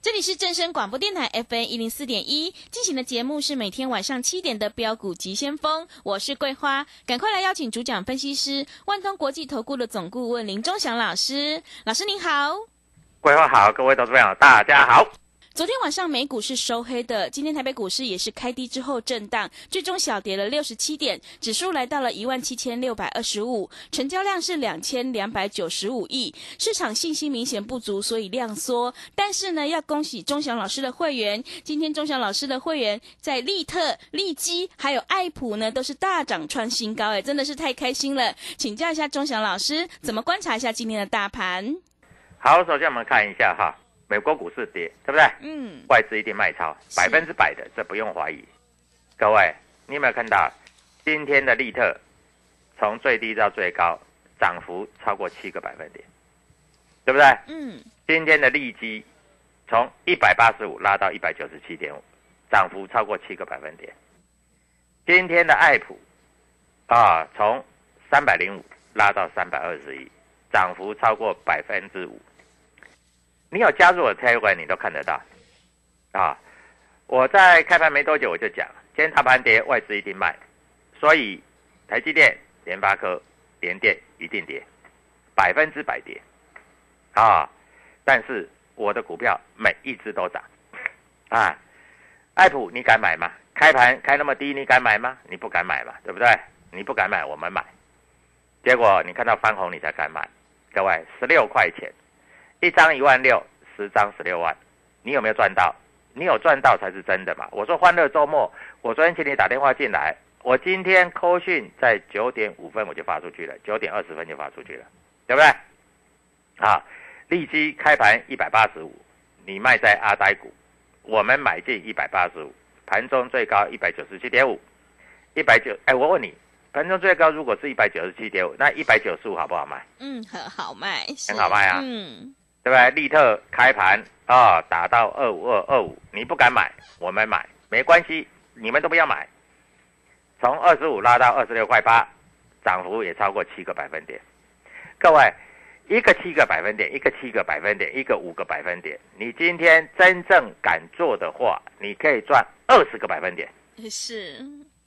这里是正声广播电台 FN 一零四点一进行的节目是每天晚上七点的标股急先锋，我是桂花，赶快来邀请主讲分析师万通国际投顾的总顾问林忠祥老师，老师您好，桂花好，各位投资朋友大家好。昨天晚上美股是收黑的，今天台北股市也是开低之后震荡，最终小跌了六十七点，指数来到了一万七千六百二十五，成交量是两千两百九十五亿，市场信心明显不足，所以量缩。但是呢，要恭喜钟祥老师的会员，今天钟祥老师的会员在利特、利基还有爱普呢，都是大涨创新高，哎，真的是太开心了。请教一下钟祥老师，怎么观察一下今天的大盘？好，首先我们看一下哈。美国股市跌，对不对？嗯，外资一定卖超，百分之百的，这不用怀疑。各位，你有没有看到今天的利特从最低到最高涨幅超过七个百分点，对不对？嗯，今天的利基从一百八十五拉到一百九十七点五，涨幅超过七个百分点。今天的爱普啊，从三百零五拉到三百二十一，涨幅超过百分之五。你有加入我的 Telegram，你都看得到，啊！我在开盘没多久我就讲，今天大盘跌，外资一定卖，所以台积电、联发科、联电一定跌，百分之百跌，啊！但是我的股票每一只都涨，啊！爱普你敢买吗？开盘开那么低，你敢买吗？你不敢买嘛，对不对？你不敢买，我们买，结果你看到翻红，你才敢买。各位，十六块钱。一张一万六，十张十六万，你有没有赚到？你有赚到才是真的嘛！我说欢乐周末，我昨天请你打电话进来，我今天扣讯在九点五分我就发出去了，九点二十分就发出去了，对不对？啊，利基开盘一百八十五，你卖在阿呆股，我们买进一百八十五，盘中最高一百九十七点五，一百九，哎，我问你，盘中最高如果是一百九十七点五，那一百九十五好不好卖？嗯，很好卖，很好卖啊，嗯。对不对？利特开盘啊，打到二五二二五，你不敢买，我们买没关系，你们都不要买。从二十五拉到二十六块八，涨幅也超过七个百分点。各位，一个七个百分点，一个七个百分点，一个五个百分点。你今天真正敢做的话，你可以赚二十个百分点，是，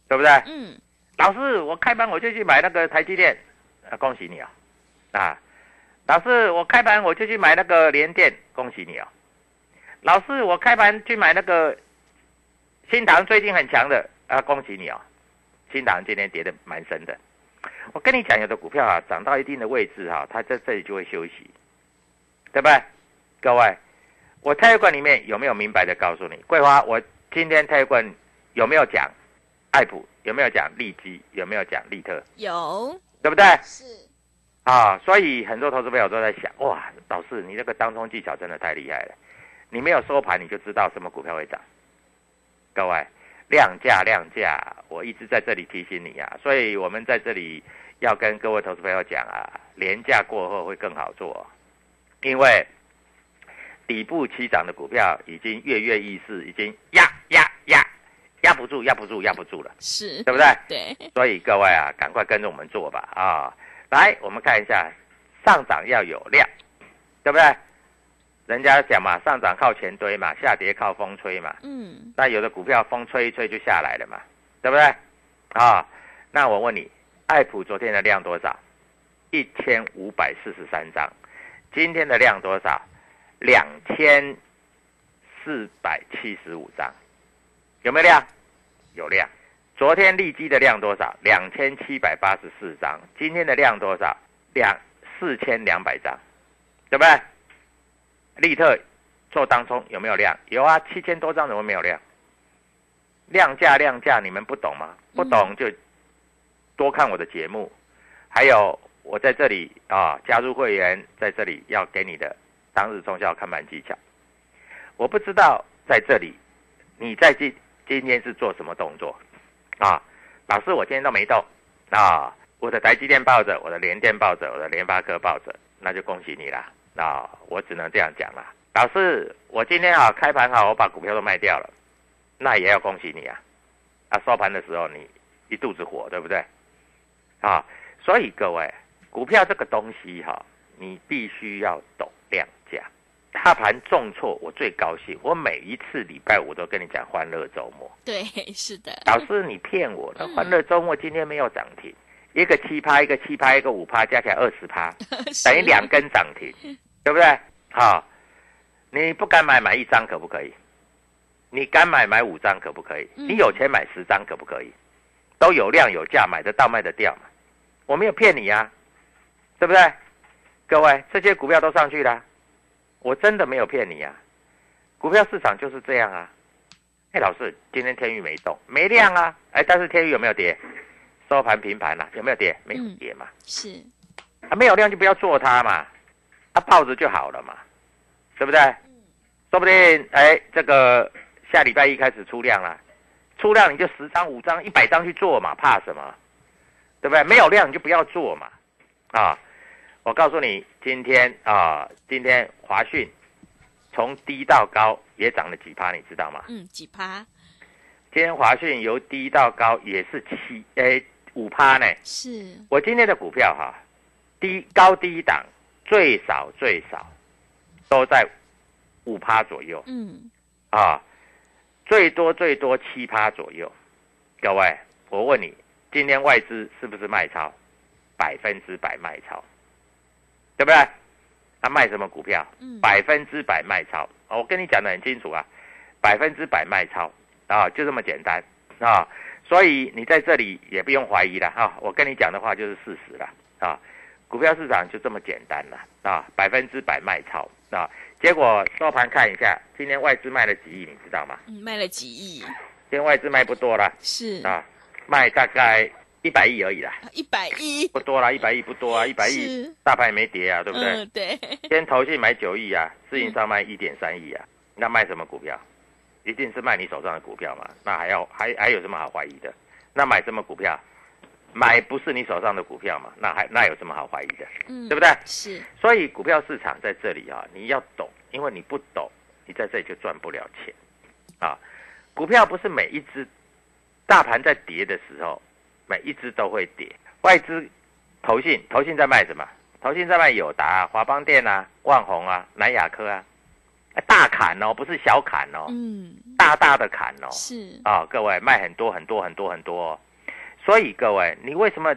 对不对？嗯。老师，我开盘我就去买那个台积电，啊，恭喜你啊，啊。老师，我开盘我就去买那个联电，恭喜你哦。老师，我开盘去买那个新塘，最近很强的啊，恭喜你哦。新塘今天跌的蛮深的。我跟你讲，有的股票啊，涨到一定的位置哈，它在这里就会休息，对不对？各位，我泰管里面有没有明白的告诉你？桂花，我今天泰管有没有讲爱普？有没有讲利基？有没有讲利特？有，对不对？是。啊，所以很多投资朋友都在想，哇，老师，你这个当中技巧真的太厉害了，你没有收盘你就知道什么股票会涨。各位，量价量价，我一直在这里提醒你啊，所以我们在这里要跟各位投资朋友讲啊，廉价过后会更好做，因为底部起涨的股票已经跃跃欲试，已经压压压压不住，压不住，压不住了，是，对不对？对，所以各位啊，赶快跟着我们做吧啊！来，我们看一下上涨要有量，对不对？人家讲嘛，上涨靠钱堆嘛，下跌靠风吹嘛。嗯，那有的股票风吹一吹就下来了嘛，对不对？啊，那我问你，爱普昨天的量多少？一千五百四十三张，今天的量多少？两千四百七十五张，有没有量？有量。昨天利基的量多少？两千七百八十四张，今天的量多少？两四千两百张，对不对？利特做当中有没有量？有啊，七千多张怎么没有量？量价量价，你们不懂吗？不懂就多看我的节目，还有我在这里啊，加入会员在这里要给你的当日中效看盘技巧。我不知道在这里你在今今天是做什么动作啊？老师，我今天都没动啊，我的台积电抱着，我的联电抱着，我的联发科抱着，那就恭喜你了啊！我只能这样讲了。老师，我今天啊开盘好，我把股票都卖掉了，那也要恭喜你啊！啊，收盘的时候你一肚子火，对不对？啊，所以各位，股票这个东西哈、你必须要懂量价。大盘重挫，我最高兴。我每一次礼拜五都跟你讲欢乐周末。对，是的，老师，你骗我的！嗯欢乐周末今天没有涨停，一个七趴，一个七趴，一个五趴，加起来二十趴，等于两根涨停，对不对？好，你不敢买，买一张可不可以？你敢买，买五张可不可以？嗯你有钱买十张可不可以？都有量有价，买得到卖得掉嘛。我没有骗你呀、对不对？各位，这些股票都上去了，我真的没有骗你啊、股票市场就是这样啊。哎，老师，今天天宇没动，没量啊。哎，但是天宇有没有跌？收盘平盘了、有没有跌？没有嗯跌嘛。是，啊，没有量就不要做它嘛，啊，抱着就好了嘛，对不对？说不定哎，这个下礼拜一开始出量了，出量你就十张、五张、一百张去做嘛，怕什么？对不对？没有量你就不要做嘛，啊！我告诉你，今天啊，今天华讯从低到高也涨了几趴，你知道吗？嗯，几趴今天华讯由低到高也是七诶五趴呢。是，我今天的股票哈，低高低档最少最少都在五趴左右嗯，啊，最多最多七趴左右。各位，我问你，今天外资是不是卖超？百分之百卖超，对不对？他卖什么股票？嗯百分之百卖超。哦我跟你讲的很清楚啊，百分之百卖超啊，就这么简单啊。所以你在这里也不用怀疑了啊，我跟你讲的话就是事实了啊。股票市场就这么简单了啊，百分之百卖超啊。结果收盘看一下，今天外资卖了几亿，你知道吗？嗯，卖了几亿，今天外资卖不多了是啊，卖大概一百亿而已啦，一百亿，不多啦，一百亿不多啊，一百亿大盘也没跌啊，对不对？嗯，对，今天投信买九亿啊，自营商卖一点三亿啊，那卖什么股票？一定是卖你手上的股票嘛？那还要还还有什么好怀疑的？那买什么股票？买不是你手上的股票嘛？那还那有什么好怀疑的？嗯，对不对？是，所以股票市场在这里啊，你要懂，因为你不懂，你在这里就赚不了钱啊。股票不是每一只大盘在跌的时候，每一只都会跌。外资、投信、投信在卖什么？投信在卖友达、啊、华邦电啊、万宏啊、南亚科啊，哎大砍哦，不是小砍哦，嗯，大大的砍哦。是，啊、各位卖很多很多很多很多、哦，所以各位，你为什么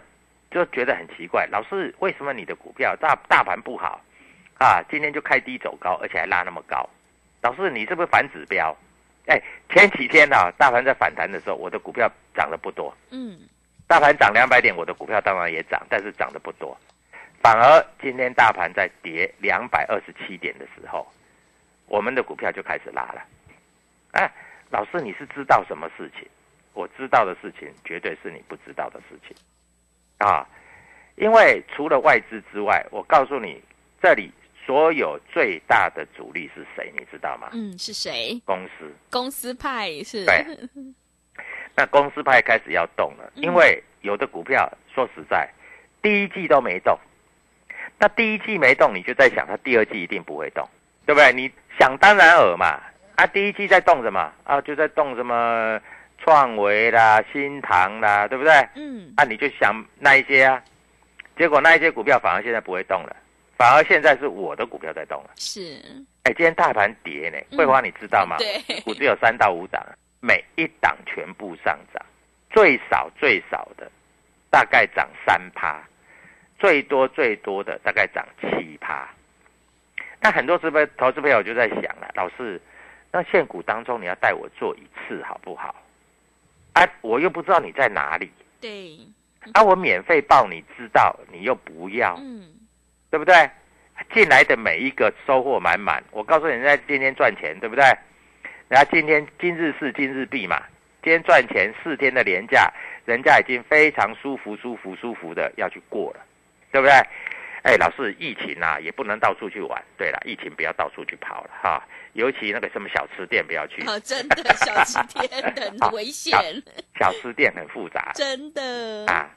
就觉得很奇怪？老师，为什么你的股票大大盘不好啊？今天就开低走高，而且还拉那么高？老师，你是不是反指标？哎，前几天啊，大盘在反弹的时候，我的股票涨得不多。嗯，大盘涨两百点，我的股票当然也涨，但是涨得不多。反而今天大盘在跌两百二十七点的时候，我们的股票就开始拉了。哎，老师，你是知道什么事情？我知道的事情，绝对是你不知道的事情啊！因为除了外资之外，我告诉你，这里所有最大的主力是谁？你知道吗？嗯，是谁？公司。公司派是，对那公司派开始要动了，嗯因为有的股票说实在，第一季都没动，那第一季没动，你就在想它第二季一定不会动，对不对？你想当然尔嘛。啊，第一季在动什么？啊，就在动什么创维啦、新唐啦，对不对？嗯，啊，你就想那一些啊，结果那一些股票反而现在不会动了，反而现在是我的股票在动了。是，哎，今天大盘跌呢，嗯桂花你知道吗？对股只有三到五档，每一档全部上涨，最少最少的大概涨三趴，最多最多的大概涨七趴。那很多资本投资朋友就在想了，老师，那现股当中你要带我做一次好不好？啊，我又不知道你在哪里，对，啊，我免费报你知道，你又不要，嗯，对不对？进来的每一个收获满满，我告诉你，人家今天赚钱，对不对？人家今天今日事今日毕嘛，今天赚钱四天的连假，人家已经非常舒服、舒服、舒服的要去过了，对不对？哎，老师，疫情啊，也不能到处去玩。对了，疫情不要到处去跑了哈，尤其那个什么小吃店不要去，啊，真的小吃店很 危险，小吃店很复杂 真的啊。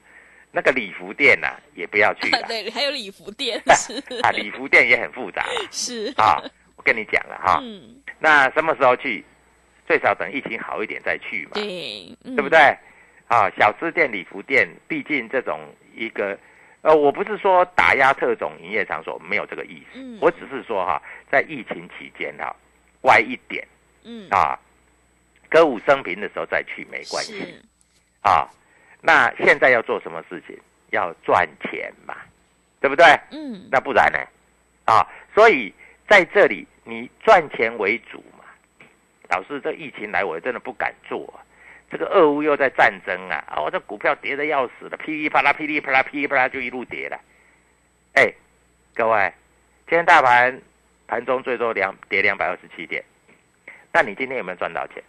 那个礼服店呐、也不要去了对，还有礼服店 是啊，礼服店也很复杂是啊。我跟你讲了哈，嗯，那什么时候去？最少等疫情好一点再去嘛，对，嗯对不？对？啊，小吃店、礼服店，毕竟这种一个，呃，我不是说打压特种营业场所，没有这个意思，嗯我只是说哈，在疫情期间哈，乖一点嗯，啊，歌舞升平的时候再去没关系，啊。那现在要做什么事情？要赚钱嘛，对不对？嗯，那不然呢？啊，所以在这里你赚钱为主嘛。老师，这疫情来，我真的不敢做、啊。这个俄乌又在战争啊，啊，我这股票跌的要死了，噼里啪啦，噼里啪啦，噼里啪啦就一路跌了。哎，各位，今天大盘盘中最多两跌两百二十七点，那你今天有没有赚到钱？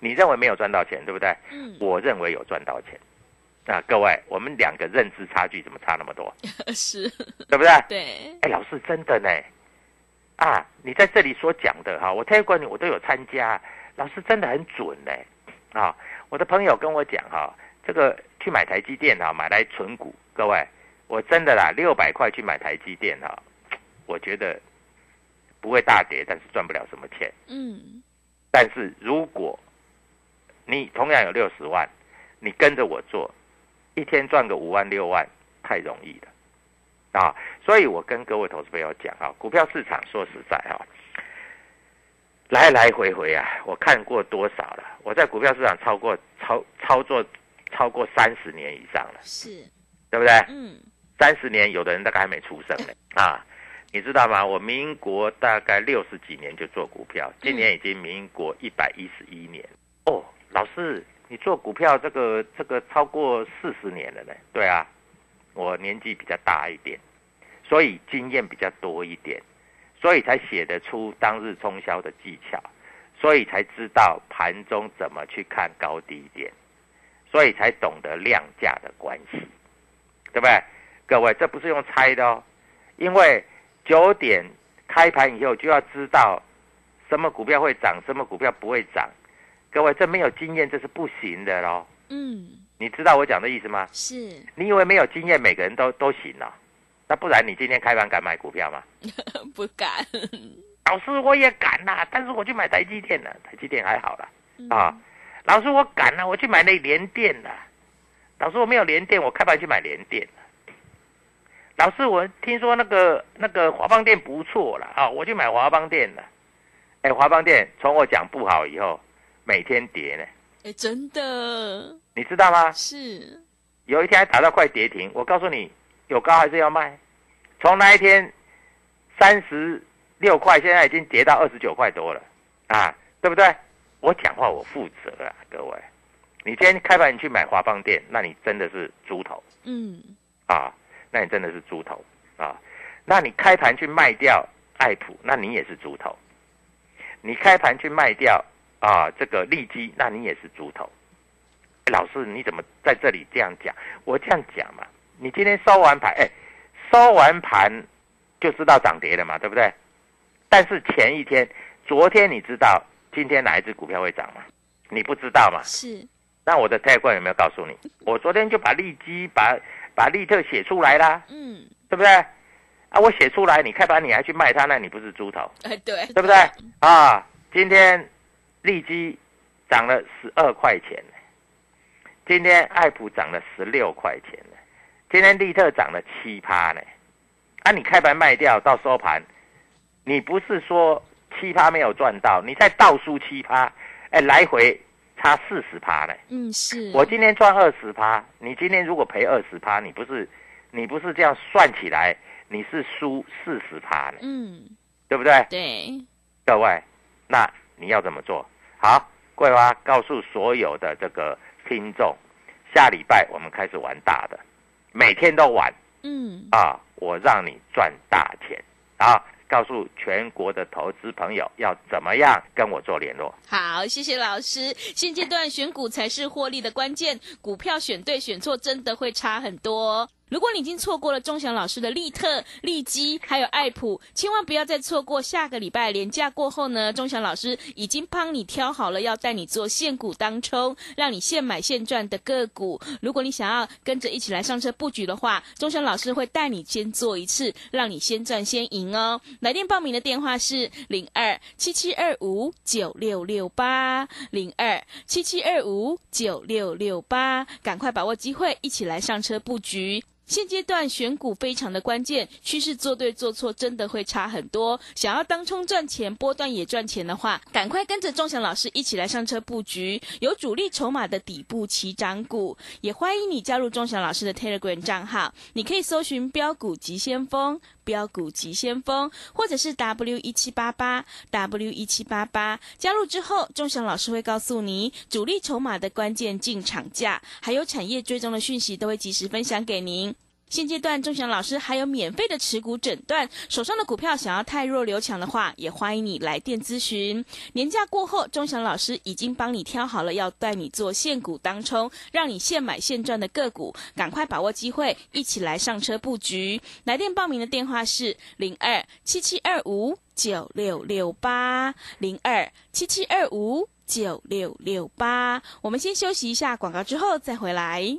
你认为没有赚到钱，对不对？嗯，我认为有赚到钱。那各位，我们两个认知差距怎么差那么多？是，对不对？对，哎，老师真的呢，啊，你在这里所讲的哈，我推广你我都有参加，老师真的很准呢，啊，我的朋友跟我讲哈，这个去买台积电哈，买来存股，各位，我真的啦，六百块去买台积电哈，我觉得不会大跌，但是赚不了什么钱。嗯，但是如果你同样有六十万，你跟着我做，一天赚个五万六万，太容易了啊！所以我跟各位投资朋友讲啊，股票市场说实在啊，来来回回啊，我看过多少了？我在股票市场超过超操作超过三十年以上了，是，对不对？嗯，三十年，有的人大概还没出生呢 啊！你知道吗？我民国大概六十几年就做股票，今年已经民国一百一十一年。哦，老师，你做股票这个这个超过四十年了呢？对啊，我年纪比较大一点，所以经验比较多一点，所以才写得出当日冲销的技巧，所以才知道盘中怎么去看高低点，所以才懂得量价的关系，对不对？各位，这不是用猜的哦，因为九点开盘以后就要知道什么股票会涨，什么股票不会涨。各位，这没有经验这是不行的喽。嗯，你知道我讲的意思吗？是，你以为没有经验每个人都都行哦？那不然你今天开盘敢买股票吗？不敢，老师我也敢啦、但是我去买台积电了，台积电还好啦。嗯啊，老师我敢啊、我去买那联电了。老师我没有联电，我开盘去买联电了。老师我听说那个那个华邦电不错了啊，我去买华邦电了。哎，华邦电从我讲不好以后，每天跌呢，哎，真的你知道吗？是，有一天还打到快跌停，我告诉你，有高还是要卖。从那一天三十六块，现在已经跌到二十九块多了，啊，对不对？我讲话我负责啊，各位。你今天开盘你去买华邦店，那你真的是猪头嗯，啊，那你真的是猪头啊。那你开盘去卖掉爱普，那你也是猪头。你开盘去卖掉啊这个利基，那你也是猪头。老师，你怎么在这里这样讲？我这样讲嘛，你今天收完盘，哎，收完盘就知道涨跌了嘛，对不对？但是前一天，昨天你知道今天哪一只股票会涨吗？你不知道嘛？是，那我的泰冠有没有告诉你？我昨天就把利基、把把利特写出来啦，嗯，对不对？啊，我写出来，你开盘你还去卖它，那你不是猪头，哎，对，对不对？啊，今天利基涨了十二块钱，今天艾普涨了十六块钱呢，今天利特涨了七趴呢。啊，你开盘卖掉到收盘，你不是说七趴没有赚到，你再倒输七趴，哎，来回差四十趴呢。嗯，是，我今天赚二十趴，你今天如果赔二十趴，你不是你不是这样算起来，你是输四十趴呢，嗯，对不对？对，各位，那你要怎么做？好，桂花告诉所有的这个听众，下礼拜我们开始玩大的，每天都玩嗯，啊，我让你赚大钱啊！告诉全国的投资朋友要怎么样跟我做联络。好，谢谢老师。现阶段选股才是获利的关键，股票选对选错真的会差很多。如果你已经错过了钟祥老师的利特、利基，还有爱普，千万不要再错过下个礼拜连假过后呢，钟祥老师已经帮你挑好了，要带你做现股当冲，让你现买现赚的个股。如果你想要跟着一起来上车布局的话，钟祥老师会带你先做一次，让你先赚先赢哦。来电报名的电话是零二七七二五九六六八零二七七二五九六六八，赶快把握机会，一起来上车布局。现阶段选股非常的关键，趋势做对做错真的会差很多。想要当冲赚钱，波段也赚钱的话，赶快跟着钟祥老师一起来上车布局有主力筹码的底部起涨股。也欢迎你加入钟祥老师的 Telegram 账号，你可以搜寻标股急先锋。标股急先锋，或者是 W 一七八八 W 一七八八，加入之后，钟祥老师会告诉你主力筹码的关键进场价，还有产业追踪的讯息，都会及时分享给您。现阶段，钟祥老师还有免费的持股诊断，手上的股票想要太弱留强的话，也欢迎你来电咨询。年假过后，钟祥老师已经帮你挑好了，要带你做现股当冲，让你现买现赚的个股，赶快把握机会，一起来上车布局。来电报名的电话是零二七七二五九六六八零二七七二五九六六八。我们先休息一下广告，之后再回来。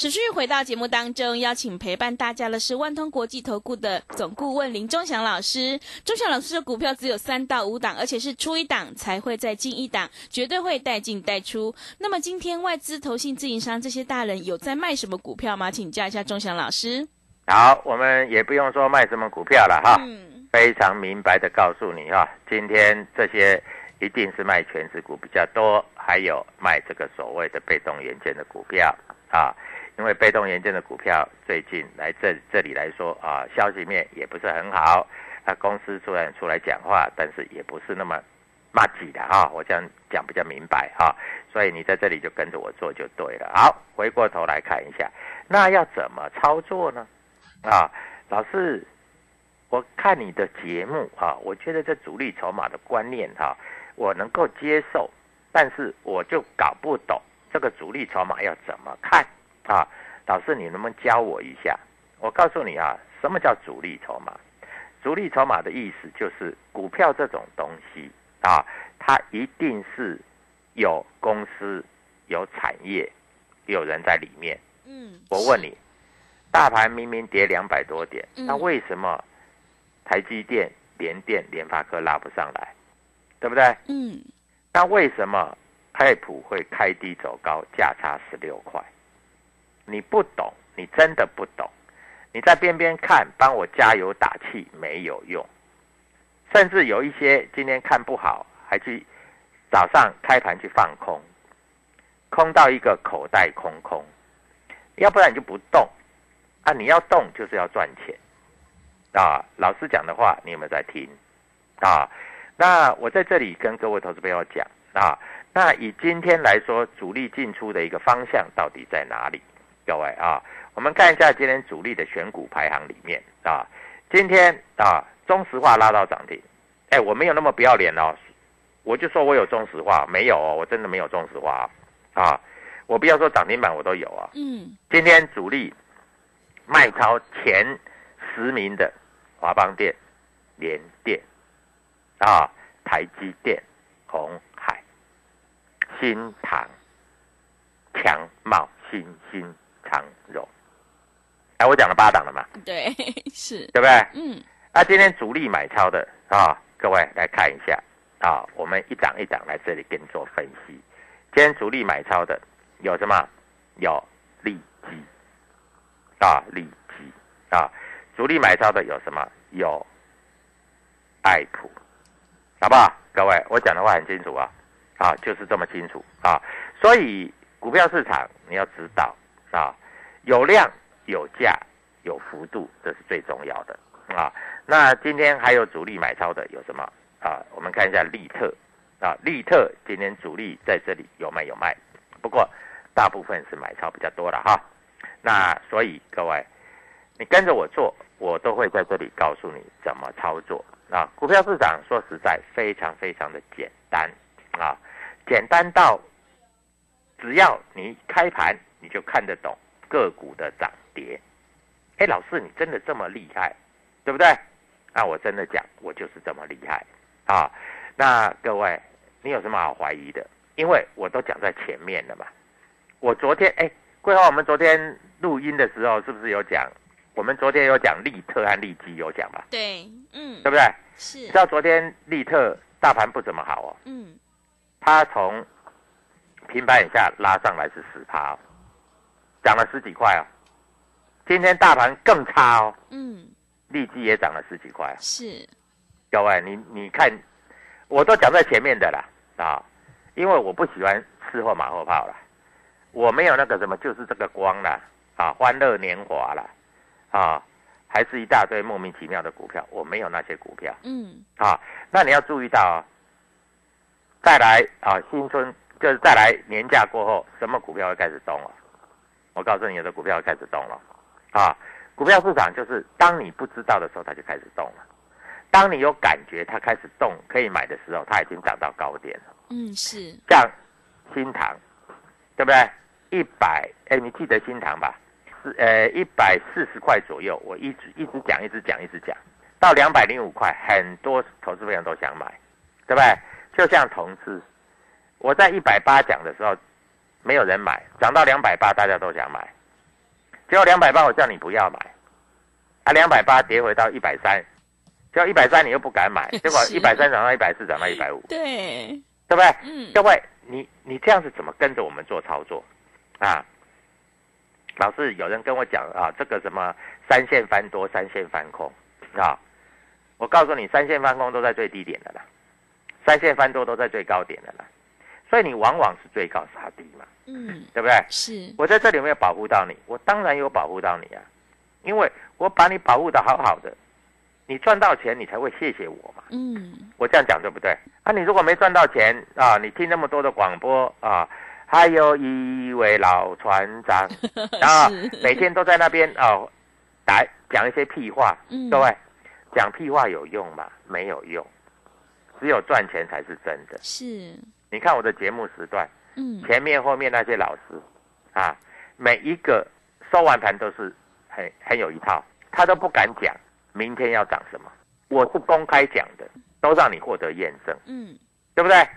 持续回到节目当中，邀请陪伴大家的是万通国际投顾的总顾问林忠祥老师。忠祥老师的股票只有三到五档，而且是出一档才会再进一档，绝对会带进带出。那么今天外资、投信、自营商这些大人有在卖什么股票吗？请教一下忠祥老师。好，我们也不用说卖什么股票了哈，嗯，非常明白的告诉你哈，今天这些一定是卖全指股比较多，还有卖这个所谓的被动元件的股票啊。因为被动元件的股票最近来这这里来说啊，消息面也不是很好，那，公司虽然出来讲话，但是也不是那么骂挤的哈。我这样讲比较明白哈，所以你在这里就跟着我做就对了。好，回过头来看一下，那要怎么操作呢？啊，老师，我看你的节目啊，我觉得这主力筹码的观念哈，我能够接受，但是我就搞不懂这个主力筹码要怎么看。啊，老师，你能不能教我一下？我告诉你啊，什么叫主力筹码？主力筹码的意思就是股票这种东西啊，它一定是有公司、有产业、有人在里面。嗯，我问你，大盘明明跌两百多点，嗯那为什么台积电、联电、联发科拉不上来？对不对？嗯，那为什么泰普会开低走高，价差十六块？你不懂，你真的不懂。你在边边看，帮我加油打气没有用。甚至有一些今天看不好，还去早上开盘去放空，空到一个口袋空空。要不然你就不动啊！你要动就是要赚钱啊！老师讲的话，你有没有在听啊？那我在这里跟各位投资朋友讲啊，那以今天来说，主力进出的一个方向到底在哪里？各位啊，我们看一下今天主力的选股排行里面啊，今天啊，中石化拉到涨停，哎，我没有那么不要脸哦，我就说我有中石化，没有哦，我真的没有中石化啊，啊我不要说涨停板我都有啊，嗯，今天主力卖超前十名的华邦电、联电啊、台积电、红海、新唐、强茂、新兴、长荣。哎，我讲了八档了嘛，对，是，对不对？嗯，那今天主力买超的啊，各位来看一下啊，我们一档一档来这里跟你做分析。今天主力买超的有什么？有利基啊，利基啊，主力买超的有什么？有爱普，好不好？各位，我讲的话很清楚啊，啊，就是这么清楚啊。所以股票市场你要知道啊，有量、有价、有幅度，这是最重要的啊。那今天还有主力买超的有什么啊？我们看一下利特啊，利特今天主力在这里有卖有卖，不过大部分是买超比较多了哈。那所以各位，你跟着我做，我都会在这里告诉你怎么操作啊。股票市场说实在非常非常的简单啊，简单到只要你开盘你就看得懂个股的涨跌。哎，老师你真的这么厉害，对不对？那我真的讲，我就是这么厉害啊。那各位，你有什么好怀疑的？因为我都讲在前面了嘛。我昨天哎，桂花，我们昨天录音的时候是不是有讲？我们昨天有讲利特和利基有讲吧？对，嗯对，不对？是你知，道昨天利特大盘不怎么好哦，嗯，它从平盘以下拉上来是十趴、哦，涨了十几块哦。今天大盘更差哦，嗯，利基也涨了十几块、哦。是，各位，你你看，我都讲在前面的啦。啊，因为我不喜欢吃后马后炮了，我没有那个什么，就是这个光啦。啊，欢乐年华啦。啊，还是一大堆莫名其妙的股票，我没有那些股票。嗯，啊。那你要注意到啊，再来啊，新春就是再来年假过后，什么股票会开始动了？我告诉你，有的股票会开始动了啊。股票市场就是当你不知道的时候，它就开始动了。当你有感觉它开始动可以买的时候，它已经涨到高点了。嗯，是，像新塘，对不对？一百，哎，你记得新塘吧？是呃一百四十块左右，我一直一直讲，一直讲，一直讲，到两百零五块，很多投资朋友都想买，对不对？就像同志，我在一百八讲的时候，没有人买，涨到两百八，大家都想买，结果两百八我叫你不要买，啊，两百八跌回到一百三，结果一百三你又不敢买，结果一百三涨到一百四，涨到一百五，对，对不对？嗯，各位，你你这样子怎么跟着我们做操作？啊？老是，有人跟我讲啊，这个什么三线翻多，三线翻空。啊，我告诉你，三线翻空都在最低点的啦，三线翻多都在最高点的啦，所以你往往是最高杀低嘛，嗯，对不对？是，我在这里有没有保护到你？我当然有保护到你啊，因为我把你保护的好好的，你赚到钱你才会谢谢我嘛。嗯，我这样讲对不对？啊，你如果没赚到钱啊，你听那么多的广播啊，还有一位老船长 啊是，每天都在那边哦打讲一些屁话，嗯各位讲屁话有用吗？没有用，只有赚钱才是真的。是，你看我的节目时段，嗯，前面后面那些老师啊，每一个收完盘都是很很有一套，他都不敢讲明天要涨什么，我是公开讲的，都让你获得验证，嗯，对不对？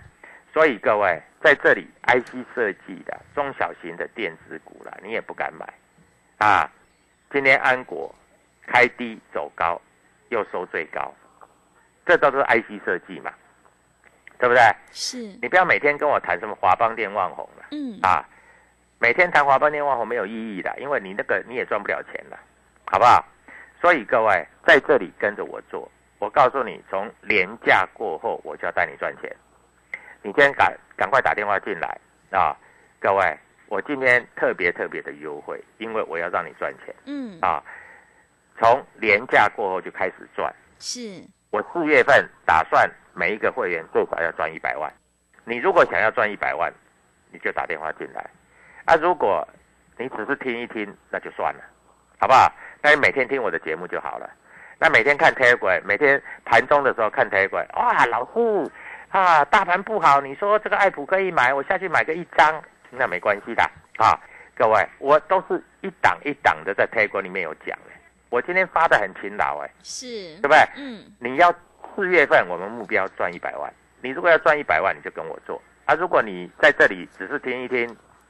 所以各位在这里，IC 设计的中小型的电子股啦，你也不敢买啊。今天安国开低走高，又收最高，这都是 IC 设计嘛，对不对？是，你不要每天跟我谈什么华邦电、万红了。嗯，啊，每天谈华邦电万红没有意义的，因为你那个你也赚不了钱了，好不好？所以各位在这里跟着我做，我告诉你，从廉价过后，我就要带你赚钱。你今天赶赶快打电话进来啊，各位，我今天特别特别的优惠，因为我要让你赚钱嗯，啊。从廉价过后就开始赚，是，我四月份打算每一个会员最少要赚一百万。你如果想要赚一百万，你就打电话进来。啊，如果你只是听一听那就算了，好不好？那你每天听我的节目就好了。那每天看 Telegram，每天盘中的时候看 Telegram，哇，老师啊，大盘不好，你说这个爱普可以买，我下去买个一张，那没关系的啊。各位，我都是一档一档的在 Telegram 里面有讲的，我今天发的很勤劳哎，是，对不对？嗯，你要四月份我们目标赚一百万，你如果要赚一百万，你就跟我做啊。如果你在这里只是听一听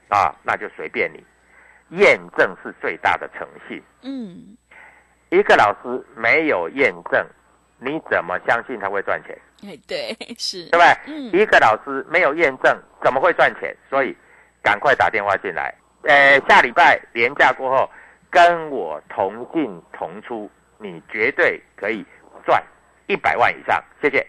啊，那就随便你。验证是最大的诚信。嗯，一个老师没有验证，你怎么相信他会赚钱？哎，对，是，对不对？嗯一个老师没有验证，怎么会赚钱？所以赶快打电话进来。呃，下礼拜年假过后，跟我同进同出，你绝对可以赚一百万以上。谢谢。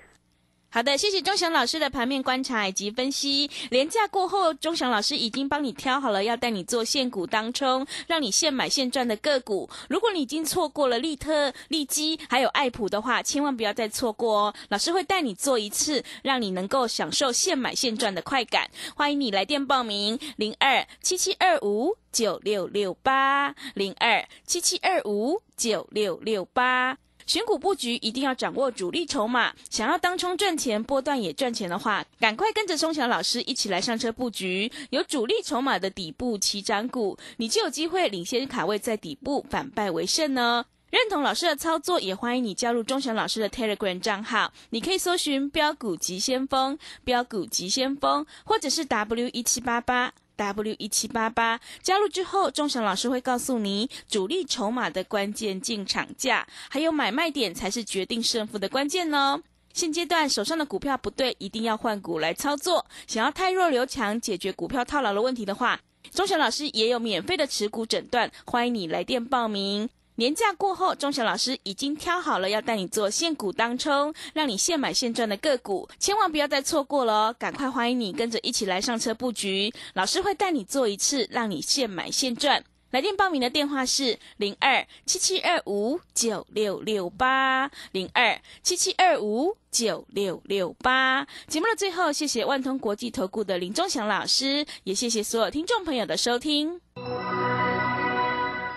好的，谢谢钟祥老师的盘面观察以及分析。廉价过后，钟祥老师已经帮你挑好了要带你做现股当冲，让你现买现赚的个股。如果你已经错过了利特、利基还有爱普的话，千万不要再错过哦。老师会带你做一次，让你能够享受现买现赚的快感。欢迎你来电报名：零二七七二五九六六八零二七七二五九六六八。选股布局一定要掌握主力筹码，想要当冲赚钱、波段也赚钱的话，赶快跟着钟祥老师一起来上车布局。有主力筹码的底部起涨股，你就有机会领先卡位在底部，反败为胜呢。认同老师的操作，也欢迎你加入钟祥老师的 Telegram 账号。你可以搜寻“标股急先锋”、“标股急先锋”，或者是 W 一七八八。W 一七八八加入之后，钟祥老师会告诉你主力筹码的关键进场价，还有买卖点才是决定胜负的关键哦。现阶段手上的股票不对，一定要换股来操作。想要太弱留强，解决股票套牢的问题的话，钟祥老师也有免费的持股诊断，欢迎你来电报名。年假过后，钟祥老师已经挑好了要带你做现股当冲，让你现买现赚的个股，千万不要再错过了哦！赶快欢迎你跟着一起来上车布局，老师会带你做一次，让你现买现赚。来电报名的电话是零二七七二五九六六八零二七七二五九六六八。节目的最后，谢谢万通国际投顾的林钟祥老师，也谢谢所有听众朋友的收听。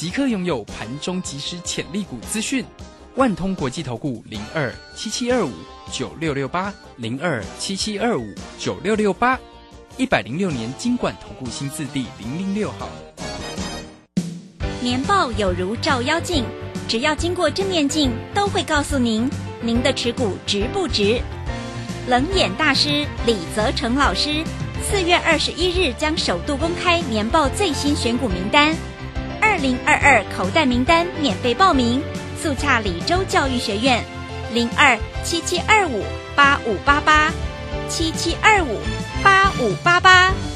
即刻拥有盘中即时潜力股资讯。万通国际投顾零二七七二五九六六八零二七七二五九六六八，一百零六年经管投顾新字第零零六号。年报有如照妖镜，只要经过正面镜，都会告诉您您的持股值不值。冷眼大师李泽成老师四月二十一日将首度公开年报最新选股名单，二零二二口袋名单免费报名，速洽李州教育学院零二七七二五八五八八七七二五八五八八。